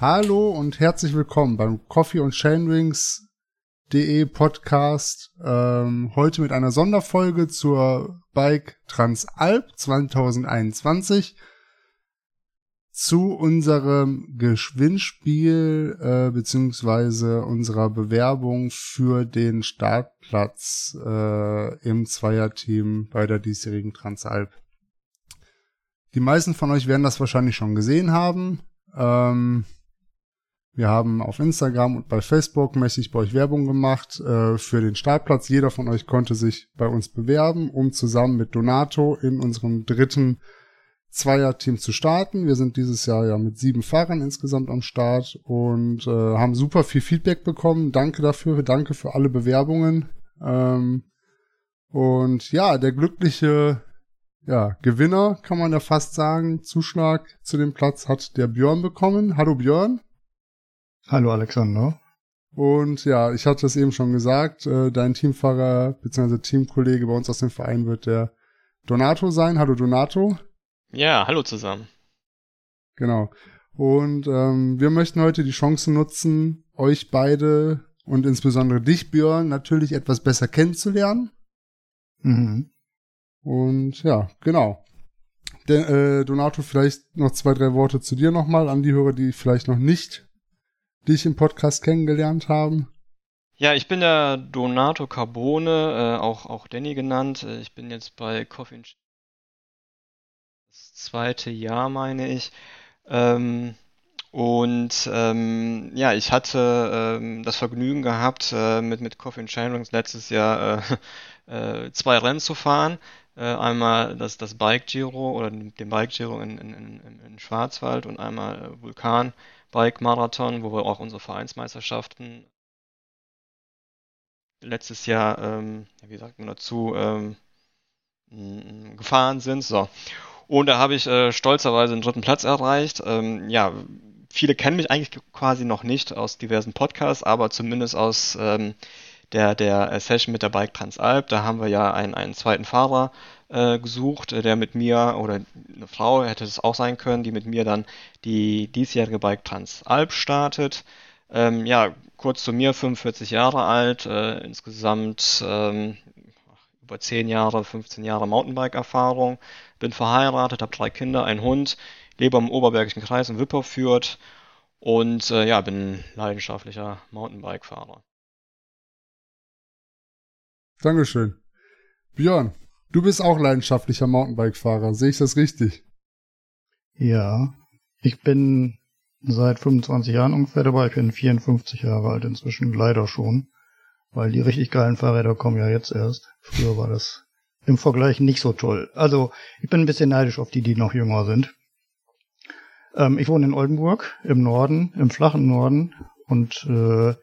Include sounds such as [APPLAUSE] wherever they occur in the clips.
Hallo und herzlich willkommen beim Coffee und Chainrings.de Podcast. Ähm, heute mit einer Sonderfolge zur Bike Transalp 2021 zu unserem Gewinnspiel äh, beziehungsweise unserer Bewerbung für den Startplatz äh, im Zweierteam bei der diesjährigen Transalp. Die meisten von euch werden das wahrscheinlich schon gesehen haben. Ähm, wir haben auf Instagram und bei Facebook mäßig bei euch Werbung gemacht äh, für den Startplatz. Jeder von euch konnte sich bei uns bewerben, um zusammen mit Donato in unserem dritten Zweierteam zu starten. Wir sind dieses Jahr ja mit sieben Fahrern insgesamt am Start und äh, haben super viel Feedback bekommen. Danke dafür, danke für alle Bewerbungen. Ähm, und ja, der glückliche ja, Gewinner, kann man ja fast sagen, Zuschlag zu dem Platz hat der Björn bekommen. Hallo Björn. Hallo Alexander. Und ja, ich hatte es eben schon gesagt, äh, dein Teamfahrer bzw. Teamkollege bei uns aus dem Verein wird der Donato sein. Hallo Donato. Ja, hallo zusammen. Genau. Und ähm, wir möchten heute die Chance nutzen, euch beide und insbesondere dich, Björn, natürlich etwas besser kennenzulernen. Mhm. Und ja, genau. Der, äh, Donato, vielleicht noch zwei, drei Worte zu dir nochmal an die Hörer, die vielleicht noch nicht dich im Podcast kennengelernt haben? Ja, ich bin der Donato Carbone, äh, auch, auch Danny genannt. Äh, ich bin jetzt bei Coffee das zweite Jahr, meine ich. Ähm, und ähm, ja, ich hatte ähm, das Vergnügen gehabt, äh, mit, mit Coffee and letztes Jahr äh, [LAUGHS] äh, zwei Rennen zu fahren. Äh, einmal das, das Bike Giro oder den Bike Giro in, in, in, in Schwarzwald und einmal Vulkan Bike Marathon, wo wir auch unsere Vereinsmeisterschaften letztes Jahr, ähm, wie sagt man dazu, ähm, gefahren sind. So. Und da habe ich äh, stolzerweise den dritten Platz erreicht. Ähm, ja, viele kennen mich eigentlich quasi noch nicht aus diversen Podcasts, aber zumindest aus ähm, der, der Session mit der Bike Transalp. Da haben wir ja einen, einen zweiten Fahrer äh, gesucht, der mit mir, oder eine Frau hätte es auch sein können, die mit mir dann die diesjährige Bike Transalp startet. Ähm, ja, kurz zu mir, 45 Jahre alt, äh, insgesamt ähm, über 10 Jahre, 15 Jahre Mountainbike-Erfahrung, bin verheiratet, habe drei Kinder, einen Hund, lebe am Oberbergischen Kreis in Wipperfürth und äh, ja, bin leidenschaftlicher Mountainbike-Fahrer. Dankeschön. Björn, du bist auch leidenschaftlicher Mountainbike-Fahrer. Sehe ich das richtig? Ja, ich bin seit 25 Jahren ungefähr dabei. Ich bin 54 Jahre alt inzwischen, leider schon. Weil die richtig geilen Fahrräder kommen ja jetzt erst. Früher war das im Vergleich nicht so toll. Also, ich bin ein bisschen neidisch auf die, die noch jünger sind. Ähm, ich wohne in Oldenburg, im Norden, im flachen Norden. Und äh,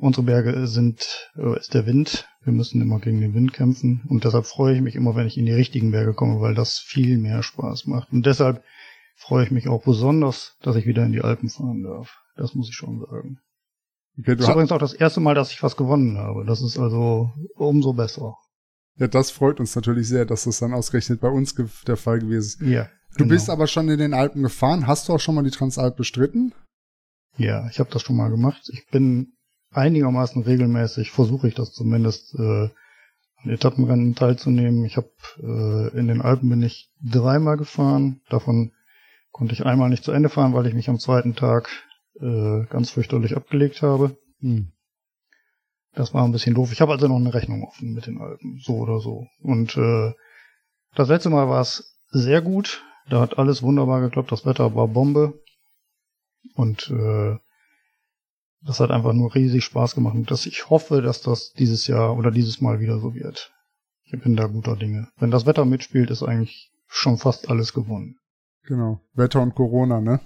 unsere Berge sind, äh, ist der Wind. Wir müssen immer gegen den Wind kämpfen. Und deshalb freue ich mich immer, wenn ich in die richtigen Berge komme, weil das viel mehr Spaß macht. Und deshalb freue ich mich auch besonders, dass ich wieder in die Alpen fahren darf. Das muss ich schon sagen. Okay, das ist übrigens auch das erste Mal, dass ich was gewonnen habe. Das ist also umso besser. Ja, das freut uns natürlich sehr, dass das dann ausgerechnet bei uns der Fall gewesen ist. Ja. Du genau. bist aber schon in den Alpen gefahren. Hast du auch schon mal die Transalp bestritten? Ja, ich habe das schon mal gemacht. Ich bin einigermaßen regelmäßig, versuche ich das zumindest, äh, an Etappenrennen teilzunehmen. Ich habe äh, in den Alpen bin ich dreimal gefahren. Davon konnte ich einmal nicht zu Ende fahren, weil ich mich am zweiten Tag äh, ganz fürchterlich abgelegt habe. Hm. Das war ein bisschen doof. Ich habe also noch eine Rechnung offen mit den Alpen, so oder so. Und äh, das letzte Mal war es sehr gut. Da hat alles wunderbar geklappt. Das Wetter war Bombe. Und äh, das hat einfach nur riesig Spaß gemacht. Und dass ich hoffe, dass das dieses Jahr oder dieses Mal wieder so wird. Ich bin da guter Dinge. Wenn das Wetter mitspielt, ist eigentlich schon fast alles gewonnen. Genau. Wetter und Corona, ne?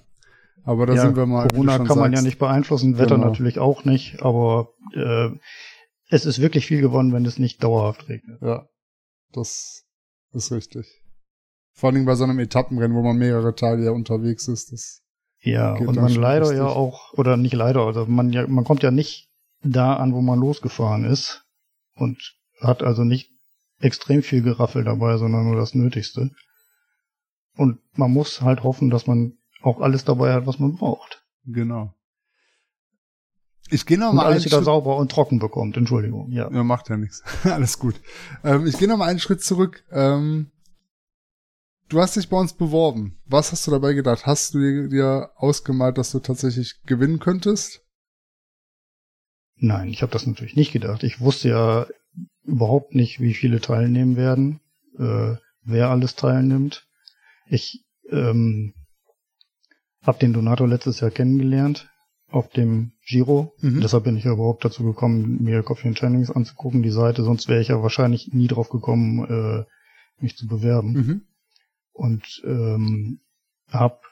Aber da ja, sind wir mal. Corona kann sagst. man ja nicht beeinflussen, Wetter genau. natürlich auch nicht, aber äh, es ist wirklich viel gewonnen, wenn es nicht dauerhaft regnet. Ja, das ist richtig. Vor allem bei so einem Etappenrennen, wo man mehrere Tage ja unterwegs ist. Das ja, und man leider richtig. ja auch, oder nicht leider, also man ja, man kommt ja nicht da an, wo man losgefahren ist und hat also nicht extrem viel Geraffel dabei, sondern nur das Nötigste. Und man muss halt hoffen, dass man auch alles dabei hat, was man braucht. Genau. Ich gehe noch Und mal alles wieder Schritt, sauber und trocken bekommt. Entschuldigung. Ja. ja, macht ja nichts. [LAUGHS] Alles gut. Ähm, ich gehe noch mal einen Schritt zurück. Ähm, du hast dich bei uns beworben. Was hast du dabei gedacht? Hast du dir, ausgemalt, dass du tatsächlich gewinnen könntest? Nein, ich habe das natürlich nicht gedacht. Ich wusste ja überhaupt nicht, wie viele teilnehmen werden, äh, wer alles teilnimmt. Ich ähm, habe den Donato letztes Jahr kennengelernt auf dem Giro. Mhm. Deshalb bin ich ja überhaupt dazu gekommen, mir Coffee and Channings anzugucken, die Seite. Sonst wäre ich ja wahrscheinlich nie drauf gekommen, äh, mich zu bewerben. Mhm. Und ähm, hab,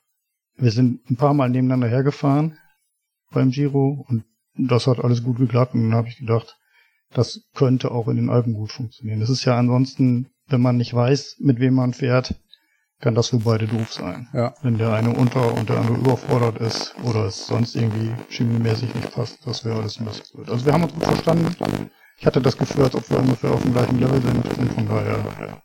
wir sind ein paar Mal nebeneinander hergefahren beim Giro und das hat alles gut geklappt und dann habe ich gedacht, das könnte auch in den Alpen gut funktionieren. Das ist ja ansonsten, wenn man nicht weiß, mit wem man fährt, kann das für beide doof sein. Ja. Wenn der eine unter und der andere überfordert ist oder es sonst irgendwie chemiemäßig nicht passt, das wäre alles ein bisschen blöd. Also wir haben uns gut verstanden. Ich hatte das Gefühl, als ob wir ungefähr auf dem gleichen Level sind und von daher,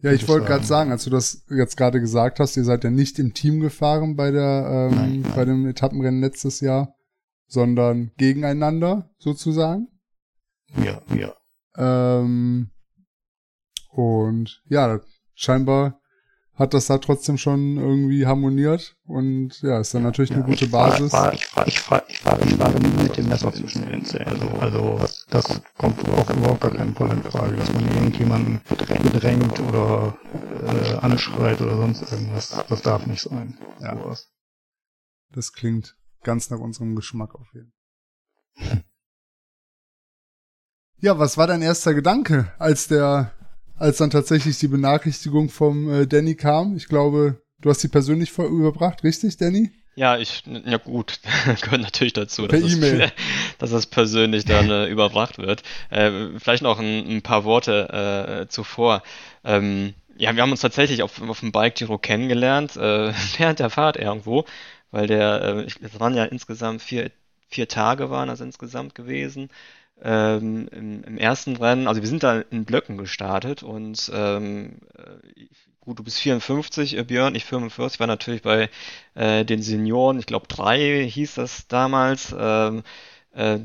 ja. Ich wollte gerade sagen. sagen, als du das jetzt gerade gesagt hast, ihr seid ja nicht im Team gefahren bei der ähm, Nein, nein. bei dem Etappenrennen letztes Jahr, sondern gegeneinander sozusagen. Ja, ja. Ähm, und ja, scheinbar hat das da trotzdem schon irgendwie harmoniert und ja, ist dann natürlich eine gute fahr- Basis. Fahr, ich fahre ich fahr, ich fahr, ich fahre nie mit dem Messer zwischen den Zähnen. Also, also das kommt auch überhaupt gar keinen Fall in Frage, dass man irgendjemanden bedrängt oder äh, anschreit oder sonst irgendwas. Das darf nicht sein. Ja. Sowas. Das klingt ganz nach unserem Geschmack auf jeden Fall. Ja, was war dein erster Gedanke, als der, als dann tatsächlich die Benachrichtigung vom äh, Danny kam? Ich glaube, du hast die persönlich überbracht, richtig, Danny? Ja, ich, ja gut, [LAUGHS] gehört natürlich dazu, Per dass, E-Mail. es, [LAUGHS] dass es persönlich dann [LAUGHS] äh, überbracht wird. Äh, vielleicht noch ein, ein paar Worte äh, zuvor. Ähm, ja, wir haben uns tatsächlich auf, auf dem Bike Giro kennengelernt, äh, während der Fahrt irgendwo, weil der, äh, ich, es waren ja insgesamt vier, vier Tage waren das insgesamt gewesen. Ähm, im, Im ersten Rennen, also wir sind da in Blöcken gestartet und ähm, äh, gut, du bist 54, äh, Björn, ich 45, war natürlich bei äh, den Senioren, ich glaube drei hieß das damals. Ähm, äh,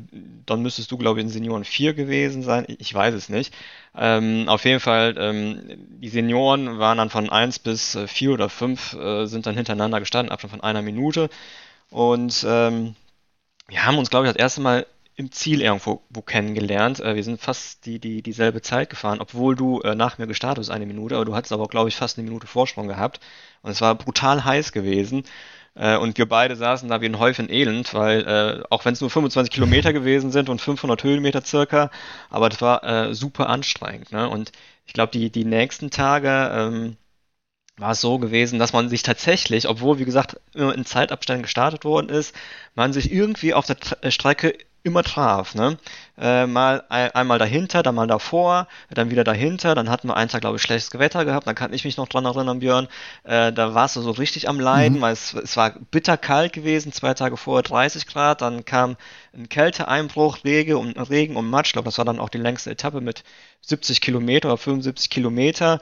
dann müsstest du, glaube ich, in Senioren 4 gewesen sein. Ich weiß es nicht. Ähm, auf jeden Fall, ähm, die Senioren waren dann von 1 bis äh, 4 oder 5, äh, sind dann hintereinander gestanden, Abstand von einer Minute. Und ähm, wir haben uns, glaube ich, das erste Mal im Ziel irgendwo wo kennengelernt. Äh, wir sind fast die, die, dieselbe Zeit gefahren, obwohl du äh, nach mir gestartet bist, eine Minute, aber du hattest aber, glaube ich, fast eine Minute Vorsprung gehabt. Und es war brutal heiß gewesen. Äh, und wir beide saßen da wie ein Häufchen Elend, weil äh, auch wenn es nur 25 Kilometer [LAUGHS] gewesen sind und 500 Höhenmeter circa, aber das war äh, super anstrengend. Ne? Und ich glaube, die, die nächsten Tage ähm, war es so gewesen, dass man sich tatsächlich, obwohl, wie gesagt, immer in Zeitabständen gestartet worden ist, man sich irgendwie auf der äh, Strecke immer traf. Ne? Äh, mal ein, einmal dahinter, dann mal davor, dann wieder dahinter. Dann hatten wir einen Tag, glaube ich, schlechtes Gewitter gehabt. Dann kann ich mich noch dran erinnern, Björn. Äh, da warst du so richtig am Leiden, weil es, es war bitterkalt gewesen. Zwei Tage vorher 30 Grad. Dann kam ein Kälteeinbruch, Regen und, Regen und Matsch. Ich glaube, das war dann auch die längste Etappe mit 70 Kilometer oder 75 Kilometer.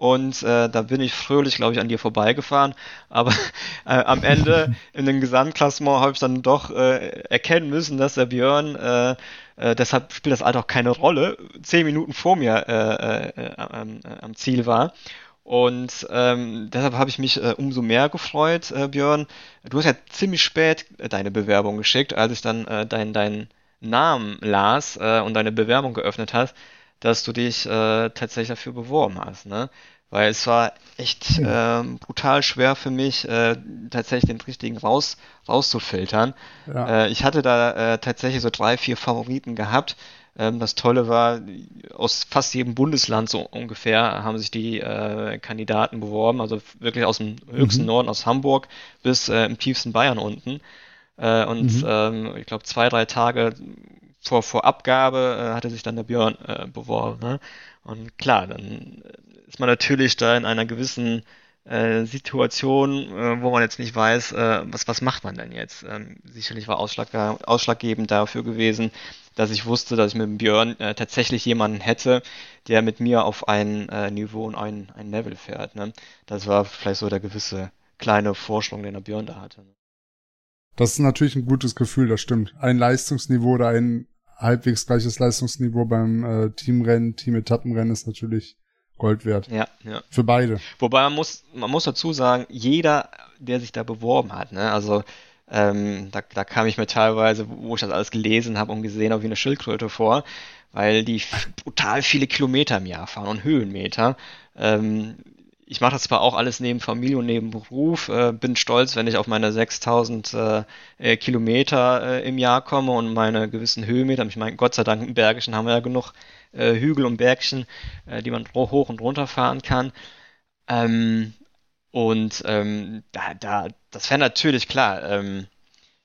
Und äh, da bin ich fröhlich, glaube ich, an dir vorbeigefahren. Aber [LAUGHS] äh, am Ende in dem Gesamtklassement habe ich dann doch äh, erkennen müssen, dass der Björn, äh, äh, deshalb spielt das Alter auch keine Rolle, zehn Minuten vor mir äh, äh, am, am Ziel war. Und ähm, deshalb habe ich mich äh, umso mehr gefreut, äh, Björn. Du hast ja ziemlich spät äh, deine Bewerbung geschickt, als ich dann äh, deinen dein Namen las äh, und deine Bewerbung geöffnet hast, dass du dich äh, tatsächlich dafür beworben hast, ne? Weil es war echt ähm, brutal schwer für mich, äh, tatsächlich den richtigen raus, rauszufiltern. Ja. Äh, ich hatte da äh, tatsächlich so drei, vier Favoriten gehabt. Ähm, das Tolle war, aus fast jedem Bundesland so ungefähr haben sich die äh, Kandidaten beworben, also wirklich aus dem höchsten Mhm. Norden, aus Hamburg bis äh, im tiefsten Bayern unten. Äh, und Mhm. ähm, ich glaube, zwei, drei Tage vor, vor Abgabe äh, hatte sich dann der Björn äh, beworben. Ne? Und klar, dann ist man natürlich da in einer gewissen äh, Situation, äh, wo man jetzt nicht weiß, äh, was, was macht man denn jetzt? Ähm, sicherlich war Ausschlag, ausschlaggebend dafür gewesen, dass ich wusste, dass ich mit dem Björn äh, tatsächlich jemanden hätte, der mit mir auf ein äh, Niveau und ein, ein Level fährt. Ne? Das war vielleicht so der gewisse kleine Vorsprung, den der Björn da hatte. Das ist natürlich ein gutes Gefühl, das stimmt. Ein Leistungsniveau oder ein halbwegs gleiches Leistungsniveau beim äh, Teamrennen, Team-Etappenrennen ist natürlich Gold wert. Ja, ja. Für beide. Wobei man muss, man muss dazu sagen, jeder, der sich da beworben hat, ne, also ähm, da, da kam ich mir teilweise, wo ich das alles gelesen habe und gesehen habe, wie eine Schildkröte vor, weil die brutal viele Kilometer im Jahr fahren und Höhenmeter. Ähm, ich mache das zwar auch alles neben Familie und neben Beruf, äh, bin stolz, wenn ich auf meine 6000 äh, äh, Kilometer äh, im Jahr komme und meine gewissen Höhenmeter. Ich meine, Gott sei Dank im Bergischen haben wir ja genug äh, Hügel und Bergchen, äh, die man hoch und runter fahren kann. Ähm, und ähm, da, da, das wäre natürlich klar. Ähm,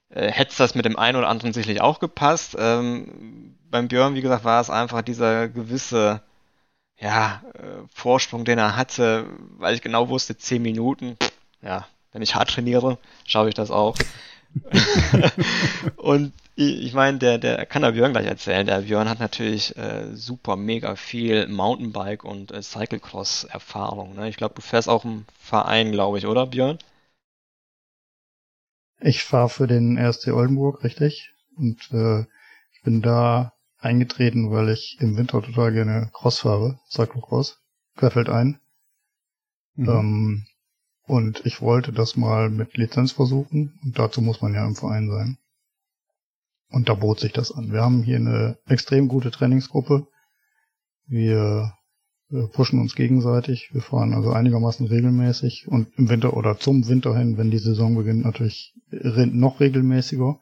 äh, hätte es das mit dem einen oder anderen sicherlich auch gepasst. Ähm, beim Björn, wie gesagt, war es einfach dieser gewisse ja, äh, Vorsprung, den er hatte, weil ich genau wusste, 10 Minuten, ja, wenn ich hart trainiere, schaue ich das auch. [LAUGHS] und ich, ich meine, der, der kann der Björn gleich erzählen. Der Björn hat natürlich äh, super mega viel Mountainbike und äh, Cyclecross-Erfahrung. Ne? Ich glaube, du fährst auch im Verein, glaube ich, oder Björn? Ich fahre für den RSC Oldenburg, richtig. Und äh, ich bin da eingetreten, weil ich im Winter total gerne Cross fahre, Cyclocross, querfeldein. Mhm. Ähm, und ich wollte das mal mit Lizenz versuchen und dazu muss man ja im Verein sein. Und da bot sich das an. Wir haben hier eine extrem gute Trainingsgruppe. Wir, wir pushen uns gegenseitig. Wir fahren also einigermaßen regelmäßig und im Winter oder zum Winter hin, wenn die Saison beginnt, natürlich noch regelmäßiger.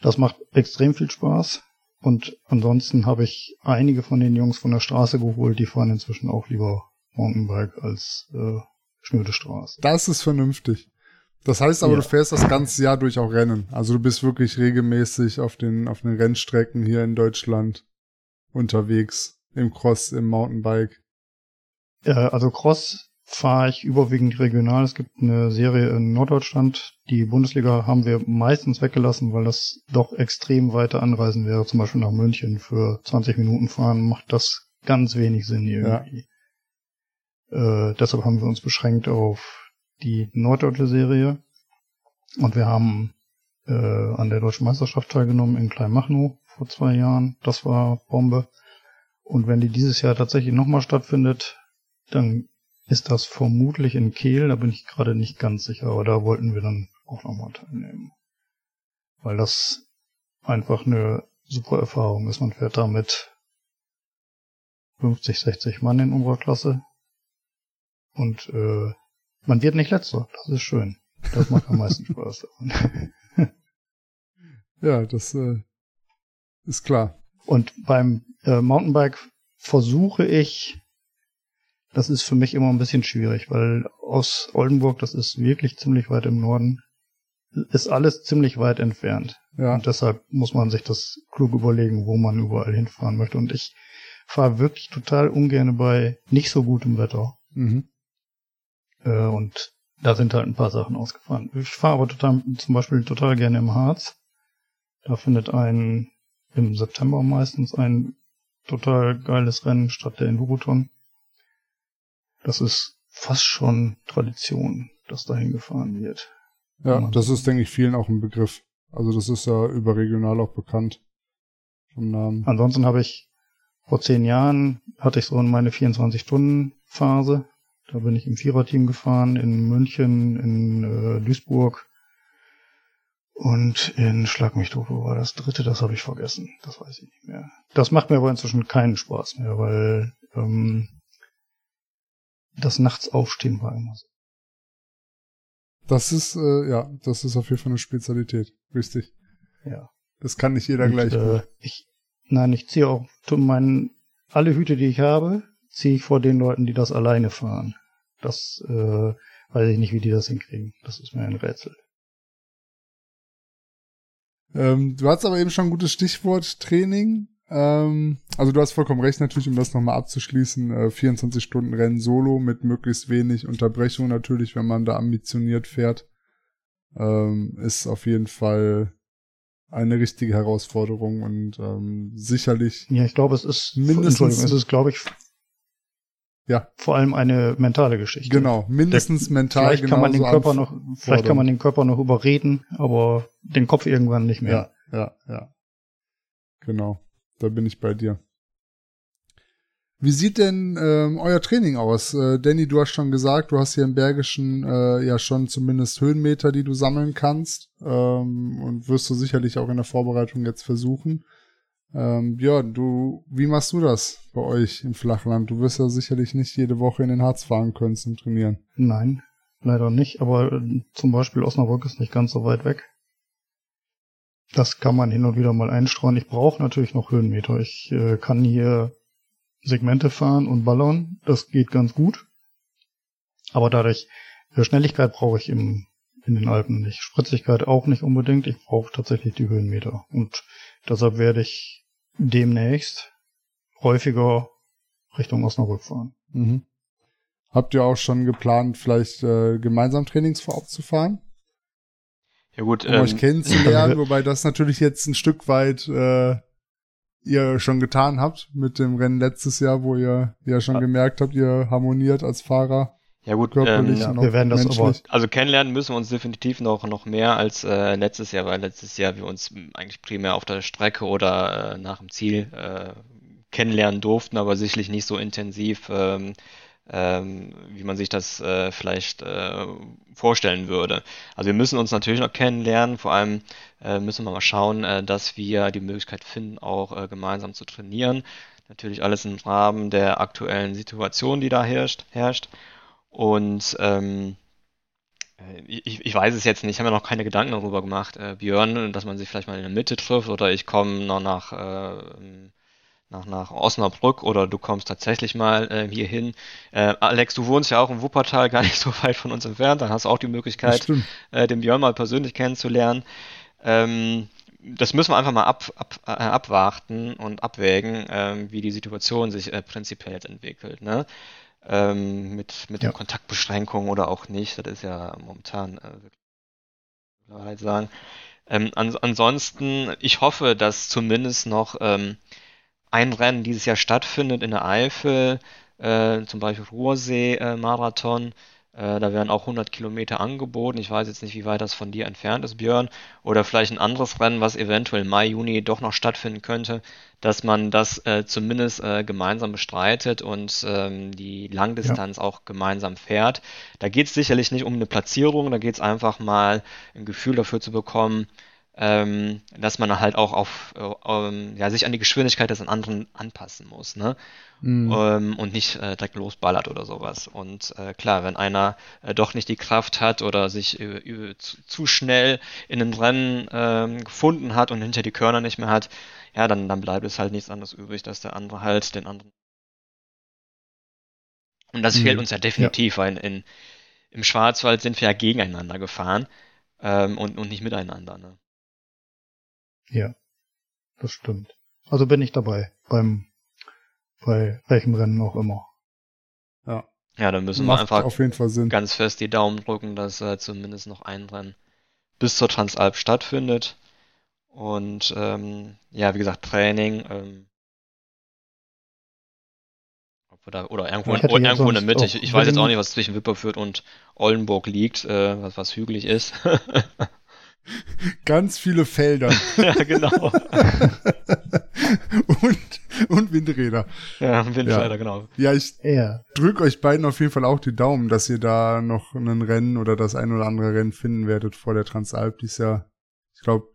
Das macht extrem viel Spaß. Und ansonsten habe ich einige von den Jungs von der Straße geholt, die fahren inzwischen auch lieber Mountainbike als äh, schnöde Straße. Das ist vernünftig. Das heißt aber, ja. du fährst das ganze Jahr durch auch Rennen. Also du bist wirklich regelmäßig auf den, auf den Rennstrecken hier in Deutschland unterwegs. Im Cross, im Mountainbike. Äh, also Cross fahre ich überwiegend regional. Es gibt eine Serie in Norddeutschland. Die Bundesliga haben wir meistens weggelassen, weil das doch extrem weite Anreisen wäre. Zum Beispiel nach München für 20 Minuten fahren macht das ganz wenig Sinn irgendwie. Ja. Äh, deshalb haben wir uns beschränkt auf die norddeutsche Serie. Und wir haben äh, an der deutschen Meisterschaft teilgenommen in Kleinmachnow vor zwei Jahren. Das war Bombe. Und wenn die dieses Jahr tatsächlich nochmal stattfindet, dann ist das vermutlich in Kehl, da bin ich gerade nicht ganz sicher, aber da wollten wir dann auch nochmal teilnehmen. Weil das einfach eine super Erfahrung ist. Man fährt da mit 50, 60 Mann in unserer Klasse und äh, man wird nicht letzter. Das ist schön. Das macht am meisten [LAUGHS] Spaß. ja, das äh, ist klar. Und beim äh, Mountainbike versuche ich das ist für mich immer ein bisschen schwierig, weil aus Oldenburg, das ist wirklich ziemlich weit im Norden, ist alles ziemlich weit entfernt. Ja. Und deshalb muss man sich das klug überlegen, wo man überall hinfahren möchte. Und ich fahre wirklich total ungern bei nicht so gutem Wetter. Mhm. Äh, und da sind halt ein paar Sachen ausgefahren. Ich fahre aber total, zum Beispiel total gerne im Harz. Da findet ein im September meistens ein total geiles Rennen statt der Enduroton. Das ist fast schon Tradition, dass dahin gefahren wird. Ja, das ist, denke ich, vielen auch ein Begriff. Also das ist ja überregional auch bekannt. Vom Namen. Ansonsten habe ich vor zehn Jahren hatte ich so meine 24-Stunden-Phase. Da bin ich im Viererteam gefahren, in München, in äh, Duisburg und in Schlag mich tot, wo war das dritte, das habe ich vergessen. Das weiß ich nicht mehr. Das macht mir aber inzwischen keinen Spaß mehr, weil ähm, das nachts aufstehen war immer so. Das ist, äh, ja, das ist auf jeden Fall eine Spezialität. Richtig. Ja. Das kann nicht jeder Und, gleich. Äh, ich, nein, ich ziehe auch meinen, alle Hüte, die ich habe, ziehe ich vor den Leuten, die das alleine fahren. Das äh, weiß ich nicht, wie die das hinkriegen. Das ist mir ein Rätsel. Ähm, du hast aber eben schon ein gutes Stichwort Training. Ähm, also du hast vollkommen recht, natürlich, um das nochmal abzuschließen, äh, 24 Stunden Rennen solo mit möglichst wenig Unterbrechung natürlich, wenn man da ambitioniert fährt, ähm, ist auf jeden Fall eine richtige Herausforderung und ähm, sicherlich. Ja, ich glaube, es ist mindestens. Es ist, glaube ich, ja. vor allem eine mentale Geschichte. Genau, mindestens Der, mental. Vielleicht kann man den Körper noch, vielleicht kann man den Körper noch überreden, aber den Kopf irgendwann nicht mehr. Ja, ja, ja. Genau, da bin ich bei dir. Wie sieht denn ähm, euer Training aus? Äh, Danny, du hast schon gesagt, du hast hier im Bergischen äh, ja schon zumindest Höhenmeter, die du sammeln kannst. Ähm, und wirst du sicherlich auch in der Vorbereitung jetzt versuchen. Ähm, Björn, du, wie machst du das bei euch im Flachland? Du wirst ja sicherlich nicht jede Woche in den Harz fahren können zum Trainieren. Nein, leider nicht. Aber äh, zum Beispiel Osnabrück ist nicht ganz so weit weg. Das kann man hin und wieder mal einstreuen. Ich brauche natürlich noch Höhenmeter. Ich äh, kann hier Segmente fahren und ballern. Das geht ganz gut. Aber dadurch, für Schnelligkeit brauche ich im, in den Alpen nicht. Spritzigkeit auch nicht unbedingt. Ich brauche tatsächlich die Höhenmeter. Und deshalb werde ich demnächst häufiger Richtung Osnabrück fahren. Mhm. Habt ihr auch schon geplant, vielleicht äh, gemeinsam Trainings vorab zu fahren? Ja gut, um ähm, euch kennenzulernen, [LAUGHS] wobei das natürlich jetzt ein Stück weit äh, ihr schon getan habt mit dem Rennen letztes Jahr, wo ihr ja schon ja. gemerkt habt, ihr harmoniert als Fahrer. Ja gut, ähm, ja, wir werden das aber, also kennenlernen müssen wir uns definitiv noch noch mehr als äh, letztes Jahr, weil letztes Jahr wir uns eigentlich primär auf der Strecke oder äh, nach dem Ziel äh, kennenlernen durften, aber sicherlich nicht so intensiv ähm, ähm, wie man sich das äh, vielleicht äh, vorstellen würde. Also wir müssen uns natürlich noch kennenlernen, vor allem äh, müssen wir mal schauen, äh, dass wir die Möglichkeit finden, auch äh, gemeinsam zu trainieren. Natürlich alles im Rahmen der aktuellen Situation, die da herrscht. herrscht. Und ähm, äh, ich, ich weiß es jetzt nicht, ich habe mir noch keine Gedanken darüber gemacht, Björn, dass man sich vielleicht mal in der Mitte trifft oder ich komme noch nach nach, nach Osnabrück oder du kommst tatsächlich mal äh, hier hin. Äh, Alex, du wohnst ja auch im Wuppertal, gar nicht [LAUGHS] so weit von uns entfernt. Dann hast du auch die Möglichkeit, äh, den Björn mal persönlich kennenzulernen. Ähm, das müssen wir einfach mal ab, ab, äh, abwarten und abwägen, ähm, wie die Situation sich äh, prinzipiell jetzt entwickelt. Ne? Ähm, mit mit ja. den Kontaktbeschränkungen oder auch nicht. Das ist ja momentan äh, halt sagen. Ähm, an, ansonsten, ich hoffe, dass zumindest noch ähm, ein Rennen dieses Jahr stattfindet in der Eifel, äh, zum Beispiel Ruhrsee-Marathon. Äh, da werden auch 100 Kilometer angeboten. Ich weiß jetzt nicht, wie weit das von dir entfernt ist, Björn. Oder vielleicht ein anderes Rennen, was eventuell Mai, Juni doch noch stattfinden könnte, dass man das äh, zumindest äh, gemeinsam bestreitet und ähm, die Langdistanz ja. auch gemeinsam fährt. Da geht es sicherlich nicht um eine Platzierung, da geht es einfach mal ein Gefühl dafür zu bekommen, ähm, dass man halt auch auf äh, ähm, ja, sich an die Geschwindigkeit des anderen anpassen muss, ne? Mhm. Ähm, und nicht äh, direkt losballert oder sowas. Und äh, klar, wenn einer äh, doch nicht die Kraft hat oder sich äh, zu, zu, schnell in den Rennen ähm, gefunden hat und hinter die Körner nicht mehr hat, ja, dann, dann bleibt es halt nichts anderes übrig, dass der andere halt den anderen. Und das mhm. fehlt uns ja definitiv, ja. weil in, im Schwarzwald sind wir ja gegeneinander gefahren ähm, und, und nicht miteinander. Ne? Ja, das stimmt. Also bin ich dabei beim bei welchem Rennen auch immer. Ja. Ja, dann müssen Macht wir einfach auf jeden Fall Sinn. ganz fest die Daumen drücken, dass äh, zumindest noch ein Rennen bis zur Transalp stattfindet. Und ähm, ja, wie gesagt, Training. Ähm, oder, oder irgendwo, in, irgendwo in der Mitte. Ich, ich weiß jetzt auch nicht, was zwischen Wipperfürth und Oldenburg liegt, äh, was, was hügelig ist. [LAUGHS] Ganz viele Felder. [LAUGHS] ja, genau. [LAUGHS] und, und Windräder. Ja, Windräder, ja. genau. Ja, ich ja. drücke euch beiden auf jeden Fall auch die Daumen, dass ihr da noch ein Rennen oder das ein oder andere Rennen finden werdet vor der Transalp. Die ist ja, ich glaube,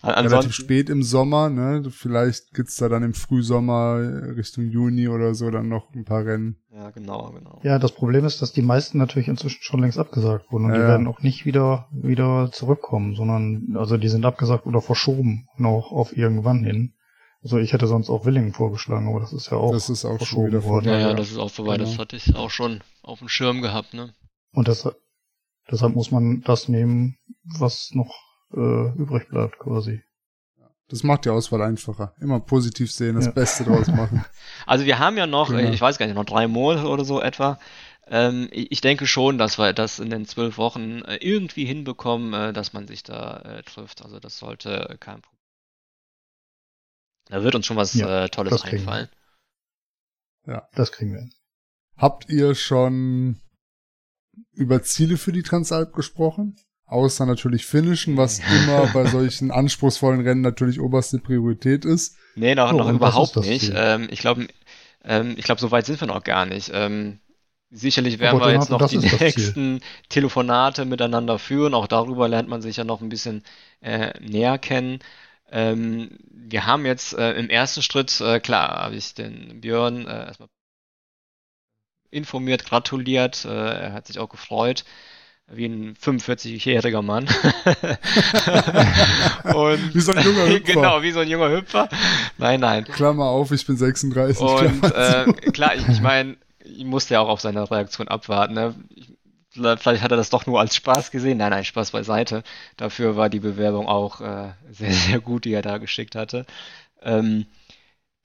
Ansonsten, relativ spät im Sommer, ne? Vielleicht gibt's da dann im Frühsommer Richtung Juni oder so dann noch ein paar Rennen. Ja, genau, genau. Ja, das Problem ist, dass die meisten natürlich inzwischen schon längst abgesagt wurden und ja, die werden auch nicht wieder wieder zurückkommen, sondern also die sind abgesagt oder verschoben noch auf irgendwann hin. Also ich hätte sonst auch Willingen vorgeschlagen, aber das ist ja auch, das ist auch schon wieder worden. Ja, ja, das ist auch vorbei. Genau. Das hatte ich auch schon auf dem Schirm gehabt, ne? Und das, deshalb muss man das nehmen, was noch äh, übrig bleibt quasi. Das macht die Auswahl einfacher. Immer positiv sehen, das ja. Beste draus machen. [LAUGHS] Also wir haben ja noch, genau. ich weiß gar nicht, noch drei Monate oder so etwa. Ähm, ich denke schon, dass wir das in den zwölf Wochen äh, irgendwie hinbekommen, äh, dass man sich da äh, trifft. Also das sollte kein Problem. Da wird uns schon was ja, Tolles einfallen. Wir. Ja, das kriegen wir hin. Habt ihr schon über Ziele für die Transalp gesprochen? Außer natürlich Finishen, was immer [LAUGHS] bei solchen anspruchsvollen Rennen natürlich oberste Priorität ist. Nee, noch, oh, noch überhaupt nicht. Ähm, ich glaube, ähm, ich glaube, so weit sind wir noch gar nicht. Ähm, sicherlich werden wir jetzt noch die nächsten Telefonate miteinander führen. Auch darüber lernt man sich ja noch ein bisschen äh, näher kennen. Ähm, wir haben jetzt äh, im ersten Schritt, äh, klar, habe ich den Björn äh, erstmal informiert, gratuliert, äh, er hat sich auch gefreut wie ein 45-jähriger Mann. [LAUGHS] und wie so ein junger [LAUGHS] Hüpfer. Genau, wie so ein junger Hüpfer. Nein, nein. Klammer auf, ich bin 36. Und äh, klar, ich, ich meine, ich musste ja auch auf seine Reaktion abwarten. Ne? vielleicht hat er das doch nur als Spaß gesehen. Nein, nein, Spaß beiseite. Dafür war die Bewerbung auch äh, sehr, sehr gut, die er da geschickt hatte. Ähm,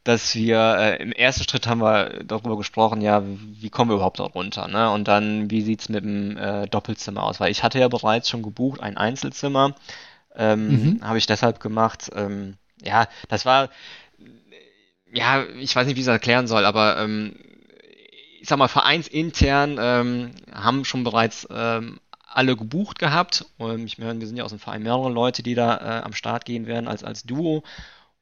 dass wir äh, im ersten Schritt haben wir darüber gesprochen, ja, wie kommen wir überhaupt da runter, ne? Und dann, wie sieht's mit dem äh, Doppelzimmer aus? Weil ich hatte ja bereits schon gebucht ein Einzelzimmer, ähm, mhm. habe ich deshalb gemacht. Ähm, ja, das war, ja, ich weiß nicht, wie ich es erklären soll, aber ähm, ich sag mal, vereinsintern ähm, haben schon bereits ähm, alle gebucht gehabt. Und ich meine, wir sind ja aus dem Verein mehrere Leute, die da äh, am Start gehen werden als, als Duo.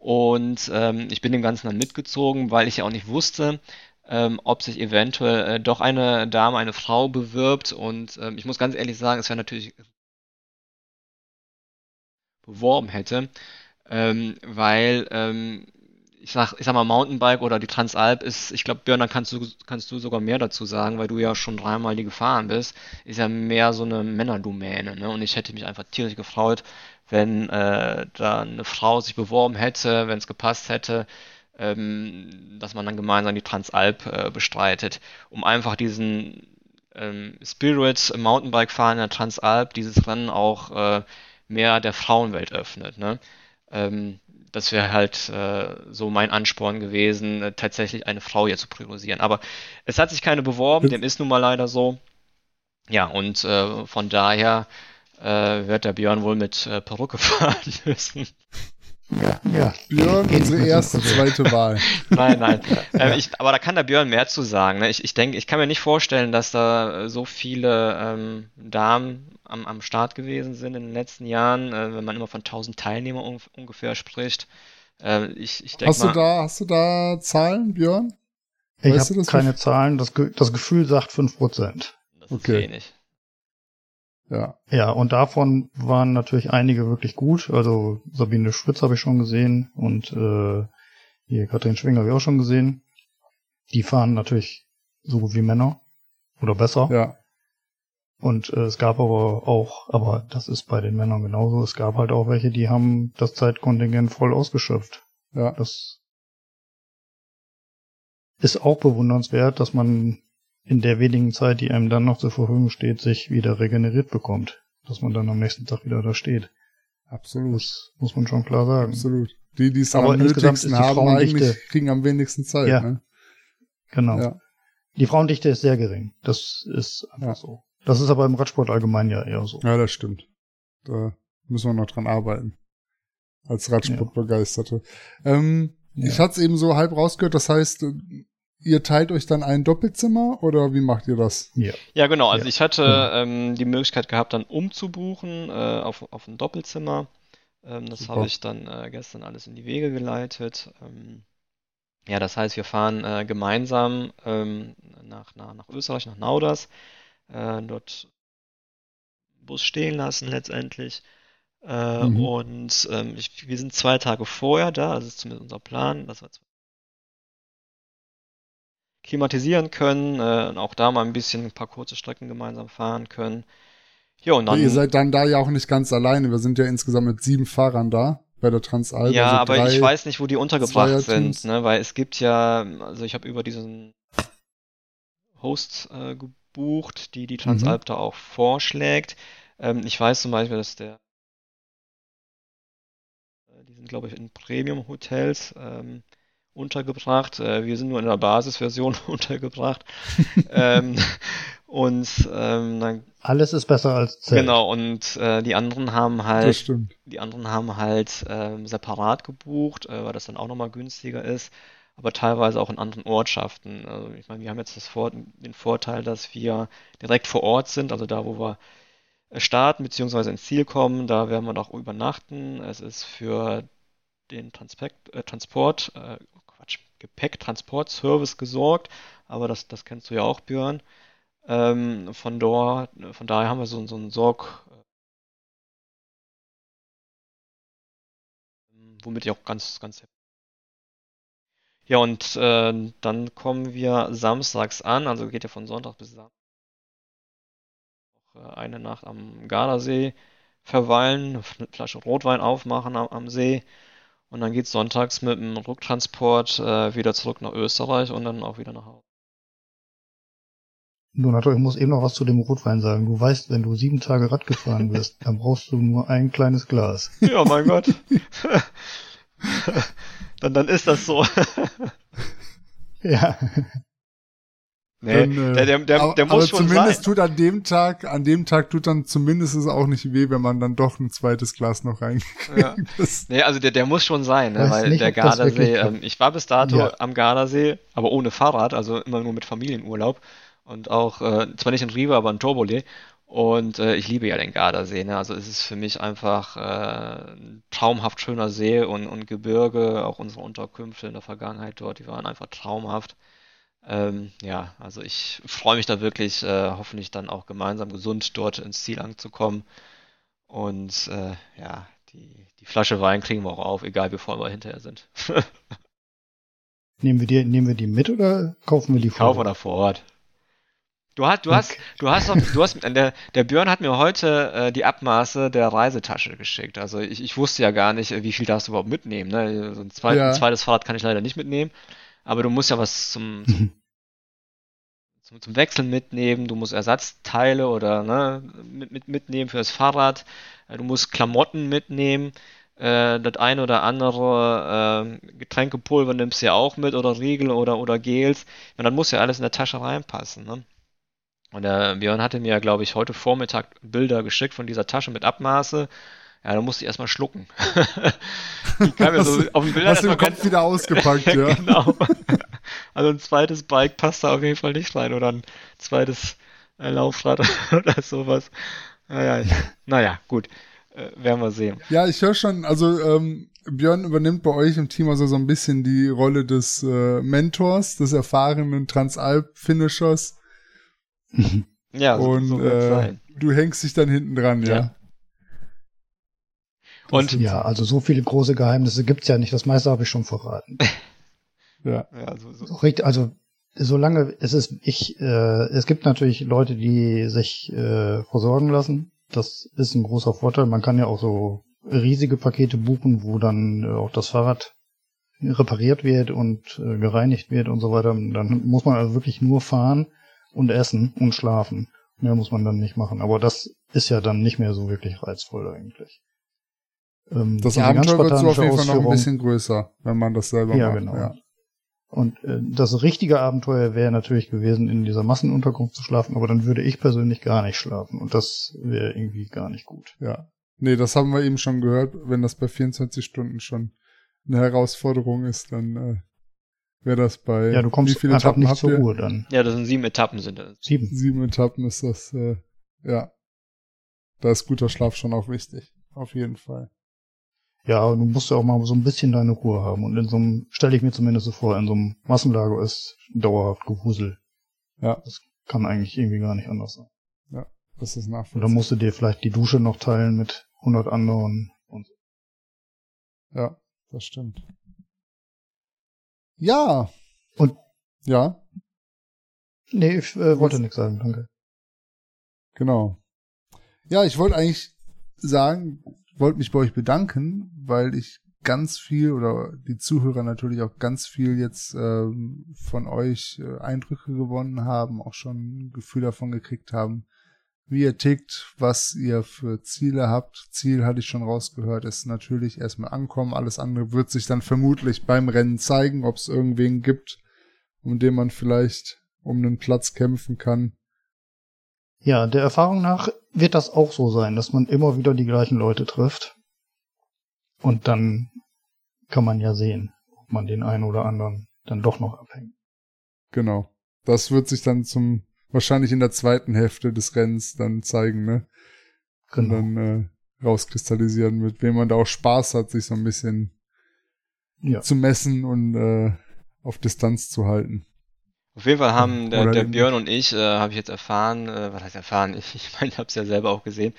Und ähm, ich bin dem Ganzen dann mitgezogen, weil ich ja auch nicht wusste, ähm, ob sich eventuell äh, doch eine Dame, eine Frau bewirbt. Und ähm, ich muss ganz ehrlich sagen, es wäre natürlich beworben hätte, ähm, weil ähm, ich sag, ich sag mal, Mountainbike oder die Transalp ist, ich glaube, Björn, da kannst du, kannst du sogar mehr dazu sagen, weil du ja schon dreimal die gefahren bist, ist ja mehr so eine Männerdomäne, ne? Und ich hätte mich einfach tierisch gefreut, wenn äh, da eine Frau sich beworben hätte, wenn es gepasst hätte, ähm, dass man dann gemeinsam die Transalp äh, bestreitet, um einfach diesen ähm, Spirit Mountainbike fahren in der Transalp, dieses Rennen auch äh, mehr der Frauenwelt öffnet. Ne? Ähm, das wäre halt äh, so mein Ansporn gewesen, äh, tatsächlich eine Frau hier zu priorisieren. Aber es hat sich keine beworben, dem ist nun mal leider so. Ja, und äh, von daher äh, wird der Björn wohl mit äh, Perücke [LAUGHS] fahren müssen. Ja, ja. Björn, unsere erste, zweite [LAUGHS] Wahl. nein, nein. Äh, ich, aber da kann der Björn mehr zu sagen. Ne? Ich, ich denke, ich kann mir nicht vorstellen, dass da so viele ähm, Damen am, am Start gewesen sind in den letzten Jahren, äh, wenn man immer von 1000 Teilnehmern un ungefähr spricht. Äh, ich, ich denk hast mal, du da, hast du da Zahlen, Björn? Ich habe keine Zahlen. Das, Ge das Gefühl sagt 5%. Das ist wenig. Ja. Ja, und davon waren natürlich einige wirklich gut. Also Sabine Schwitz habe ich schon gesehen und äh, hier Katrin Schwinger habe ich auch schon gesehen. Die fahren natürlich so gut wie Männer oder besser. Ja. Und äh, es gab aber auch, aber das ist bei den Männern genauso, es gab halt auch welche, die haben das Zeitkontingent voll ausgeschöpft. Ja. Das ist auch bewundernswert, dass man in der wenigen Zeit, die einem dann noch zur Verfügung steht, sich wieder regeneriert bekommt. Dass man dann am nächsten Tag wieder da steht. Absolut. Das muss man schon klar sagen. Absolut. Die, die es am nötigsten haben, eigentlich kriegen am wenigsten Zeit. Ja. Ne? Genau. Ja. Die Frauendichte ist sehr gering. Das ist einfach ja. so. Das ist aber im Radsport allgemein ja eher so. Ja, das stimmt. Da müssen wir noch dran arbeiten. Als Radsportbegeisterte. Ja. Ähm. Ich hatte es eben so halb rausgehört, das heißt, ihr teilt euch dann ein Doppelzimmer oder wie macht ihr das? Ja, ja genau. Also ja. ich hatte mhm. ähm, die Möglichkeit gehabt, dann umzubuchen äh, auf, auf ein Doppelzimmer. Ähm, das habe ich dann äh, gestern alles in die Wege geleitet. Ähm, ja, das heißt, wir fahren äh, gemeinsam ähm, nach, nach, nach Österreich, nach Nauders, äh, dort Bus stehen lassen letztendlich. Äh, mhm. Und ähm, ich, wir sind zwei Tage vorher da, also ist zumindest unser Plan, dass wir zwei klimatisieren können, äh, auch da mal ein bisschen ein paar kurze Strecken gemeinsam fahren können. Ja, und dann. ihr seid dann da ja auch nicht ganz alleine. Wir sind ja insgesamt mit sieben Fahrern da bei der Transalp. Ja, also aber drei, ich weiß nicht, wo die untergebracht sind, ne? weil es gibt ja, also ich habe über diesen Host äh, gebucht, die die Transalp mhm. da auch vorschlägt. Ähm, ich weiß zum Beispiel, dass der die sind, glaube ich, in Premium-Hotels. Ähm, untergebracht. Äh, wir sind nur in der Basisversion [LAUGHS] untergebracht. ähm, [LAUGHS] und ähm, dann alles ist besser als Zelt. Genau und äh, die anderen haben halt die anderen haben halt ähm, separat gebucht, äh, weil das dann auch nochmal günstiger ist. aber teilweise auch in anderen Ortschaften. Also ich meine, wir haben jetzt das Vor den Vorteil, dass wir direkt vor Ort sind, also da, wo wir starten bzw. ins Ziel kommen, da werden wir auch übernachten. Es ist für den Transpekt, äh, Transport, äh, Gepäcktransportservice gesorgt, aber das, das kennst du ja auch, Björn. Ähm, von dort, von daher haben wir so, so einen Sorg, womit ich auch ganz, ganz ja, und äh, dann kommen wir samstags an, also geht ja von Sonntag bis Samstag. Noch äh, eine Nacht am Gardasee verweilen, eine Flasche Rotwein aufmachen am, am See. Und dann geht es sonntags mit dem Rücktransport äh, wieder zurück nach Österreich und dann auch wieder nach Hause. Donato, ich muss eben noch was zu dem Rotwein sagen. Du weißt, wenn du sieben Tage Rad gefahren [LAUGHS] bist, dann brauchst du nur ein kleines Glas. Ja, mein Gott. [LAUGHS] [LAUGHS] dann, dann ist das so. ja. Nee, dann, äh, der, der, der, der muss aber schon zumindest sein. tut an dem Tag, an dem Tag tut dann zumindest es auch nicht weh, wenn man dann doch ein zweites Glas noch rein. Ja. [LAUGHS] nee, also der, der muss schon sein, ne? weil nicht, der Gardasee, ähm, ich war bis dato ja. am Gardasee, aber ohne Fahrrad, also immer nur mit Familienurlaub und auch, äh, zwar nicht in Riva, aber in Torbole und äh, ich liebe ja den Gardasee, ne? also es ist für mich einfach äh, ein traumhaft schöner See und, und Gebirge, auch unsere Unterkünfte in der Vergangenheit dort, die waren einfach traumhaft. Ähm, ja, also ich freue mich da wirklich, äh, hoffentlich dann auch gemeinsam gesund dort ins Ziel anzukommen. Und äh, ja, die, die Flasche Wein kriegen wir auch auf, egal wie voll wir hinterher sind. [LAUGHS] nehmen, wir die, nehmen wir die mit oder kaufen wir die vor Ort? Kaufen wir da vor Ort. Du hast, du okay. hast, du hast, doch, du hast, der, der Björn hat mir heute äh, die Abmaße der Reisetasche geschickt. Also ich, ich wusste ja gar nicht, wie viel darfst du überhaupt mitnehmen. Ne? So ein, zweit, ja. ein zweites Fahrrad kann ich leider nicht mitnehmen. Aber du musst ja was zum, [LAUGHS] zum, zum, zum Wechseln mitnehmen, du musst Ersatzteile oder ne, mit, mit, mitnehmen für das Fahrrad, äh, du musst Klamotten mitnehmen, äh, das eine oder andere äh, Getränkepulver nimmst du ja auch mit oder Riegel oder, oder Gels. Und dann muss ja alles in der Tasche reinpassen. Ne? Und der Björn hatte mir, glaube ich, heute Vormittag Bilder geschickt von dieser Tasche mit Abmaße. Ja, da musste [LAUGHS] ich erstmal schlucken. die kam ja so auf den Bildern Hast du den Kopf ganz... wieder ausgepackt, [LAUGHS] ja. genau. Also ein zweites Bike passt da auf jeden Fall nicht rein oder ein zweites äh, Laufrad [LAUGHS] oder sowas. Naja, ich, naja gut. Äh, werden wir sehen. Ja, ich höre schon, also ähm, Björn übernimmt bei euch im Team also so ein bisschen die Rolle des äh, Mentors, des erfahrenen Transalp-Finishers. ja, so, und so äh, du hängst dich dann hinten dran, ja. ja. Und ja, also so viele große Geheimnisse gibt's ja nicht. Das meiste habe ich schon verraten. [LAUGHS] ja. ja so, so. Also solange es ist, ich, äh, es gibt natürlich Leute, die sich äh, versorgen lassen. Das ist ein großer Vorteil. Man kann ja auch so riesige Pakete buchen, wo dann äh, auch das Fahrrad repariert wird und äh, gereinigt wird und so weiter. Dann muss man also wirklich nur fahren und essen und schlafen. Mehr muss man dann nicht machen. Aber das ist ja dann nicht mehr so wirklich reizvoll eigentlich. Ähm, das Abenteuer wird so auf jeden Fall noch ein bisschen größer, wenn man das selber ja, macht. Genau. Ja, genau. Und äh, das richtige Abenteuer wäre natürlich gewesen, in dieser Massenunterkunft zu schlafen, aber dann würde ich persönlich gar nicht schlafen und das wäre irgendwie gar nicht gut. Ja. Nee, das haben wir eben schon gehört. Wenn das bei 24 Stunden schon eine Herausforderung ist, dann äh, wäre das bei Ja, du kommst wie viele Etappen nicht zur Ruhe dann. Ja, das sind sieben Etappen sind das. Sieben. Sieben Etappen ist das, äh, ja. Da ist guter Schlaf schon auch wichtig. Auf jeden Fall. Ja, du musst ja auch mal so ein bisschen deine Ruhe haben. Und in so einem, stelle ich mir zumindest so vor, in so einem Massenlager ist dauerhaft Gewusel. Ja. Das kann eigentlich irgendwie gar nicht anders sein. Ja, das ist nachvollziehbar. Und dann musst du dir vielleicht die Dusche noch teilen mit 100 anderen und so. Ja, das stimmt. Ja. Und? Ja. Nee, ich äh, wollte nichts sagen, danke. Genau. Ja, ich wollte eigentlich sagen, wollte mich bei euch bedanken, weil ich ganz viel oder die Zuhörer natürlich auch ganz viel jetzt ähm, von euch äh, Eindrücke gewonnen haben, auch schon ein Gefühl davon gekriegt haben, wie ihr tickt, was ihr für Ziele habt. Ziel hatte ich schon rausgehört, ist natürlich erstmal ankommen. Alles andere wird sich dann vermutlich beim Rennen zeigen, ob es irgendwen gibt, um den man vielleicht um einen Platz kämpfen kann. Ja, der Erfahrung nach wird das auch so sein, dass man immer wieder die gleichen Leute trifft. Und dann kann man ja sehen, ob man den einen oder anderen dann doch noch abhängen. Genau. Das wird sich dann zum wahrscheinlich in der zweiten Hälfte des Rennens dann zeigen, ne? Genau. Und dann äh, rauskristallisieren, mit wem man da auch Spaß hat, sich so ein bisschen ja. zu messen und äh, auf Distanz zu halten. Auf jeden Fall haben der, der Björn und ich, äh, habe ich jetzt erfahren, äh, was heißt erfahren, [LAUGHS] ich, ich meine, ich habe es ja selber auch gesehen,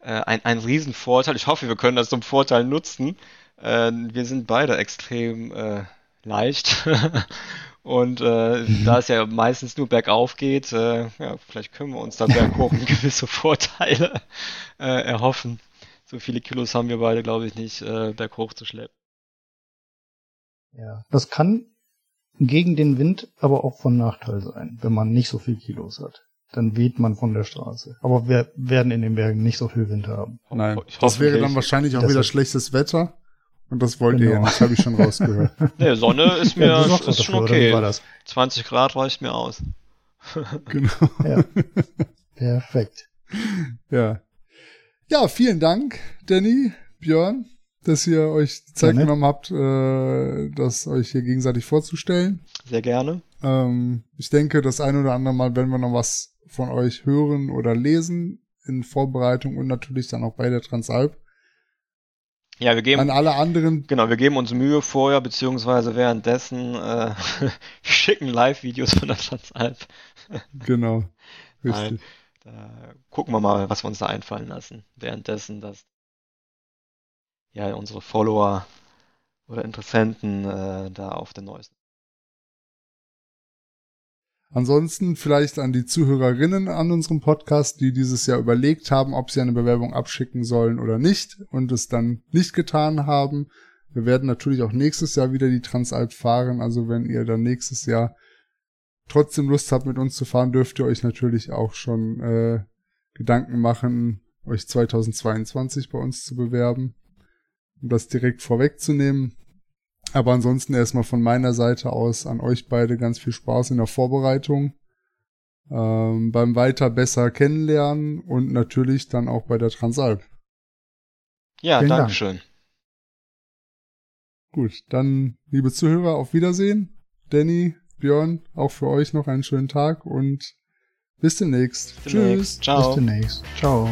äh, ein, ein Riesenvorteil. Ich hoffe, wir können das zum Vorteil nutzen. Äh, wir sind beide extrem äh, leicht. [LAUGHS] und äh, mhm. da es ja meistens nur bergauf geht, äh, ja, vielleicht können wir uns da berghoch [LAUGHS] gewisse Vorteile äh, erhoffen. So viele Kilos haben wir beide, glaube ich, nicht, äh, berghoch zu schleppen. Ja, das kann gegen den Wind aber auch von Nachteil sein, wenn man nicht so viel Kilos hat. Dann weht man von der Straße. Aber wir werden in den Bergen nicht so viel Wind haben. Nein, das wäre dann wahrscheinlich auch wieder schlechtes Wetter. Und das wollt genau. ihr ja nicht, habe ich schon rausgehört. [LAUGHS] nee, Sonne ist mir ja, ist schon okay. 20 Grad reicht mir aus. [LAUGHS] genau. Ja. Perfekt. Ja. Ja, vielen Dank, Danny, Björn dass ihr euch die Zeit gerne. genommen habt, äh, das euch hier gegenseitig vorzustellen. Sehr gerne. Ähm, ich denke, das ein oder andere Mal werden wir noch was von euch hören oder lesen in Vorbereitung und natürlich dann auch bei der Transalp. Ja, wir geben an alle anderen. Genau, wir geben uns Mühe vorher beziehungsweise währenddessen äh, [LAUGHS] schicken Live-Videos von der Transalp. genau, richtig. Da gucken wir mal, was wir uns da einfallen lassen. Währenddessen das ja unsere Follower oder Interessenten äh, da auf den neuesten. Ansonsten vielleicht an die Zuhörerinnen an unserem Podcast, die dieses Jahr überlegt haben, ob sie eine Bewerbung abschicken sollen oder nicht und es dann nicht getan haben. Wir werden natürlich auch nächstes Jahr wieder die Transalp fahren. Also wenn ihr dann nächstes Jahr trotzdem Lust habt, mit uns zu fahren, dürft ihr euch natürlich auch schon äh, Gedanken machen, euch 2022 bei uns zu bewerben um das direkt vorwegzunehmen. Aber ansonsten erstmal von meiner Seite aus an euch beide ganz viel Spaß in der Vorbereitung, ähm, beim weiter besser kennenlernen und natürlich dann auch bei der Transalp. Ja, Vielen Dankeschön. Dank. Gut, dann liebe Zuhörer, auf Wiedersehen. Danny, Björn, auch für euch noch einen schönen Tag und bis demnächst. Bis demnächst. Tschüss. Ciao. Bis demnächst. Ciao.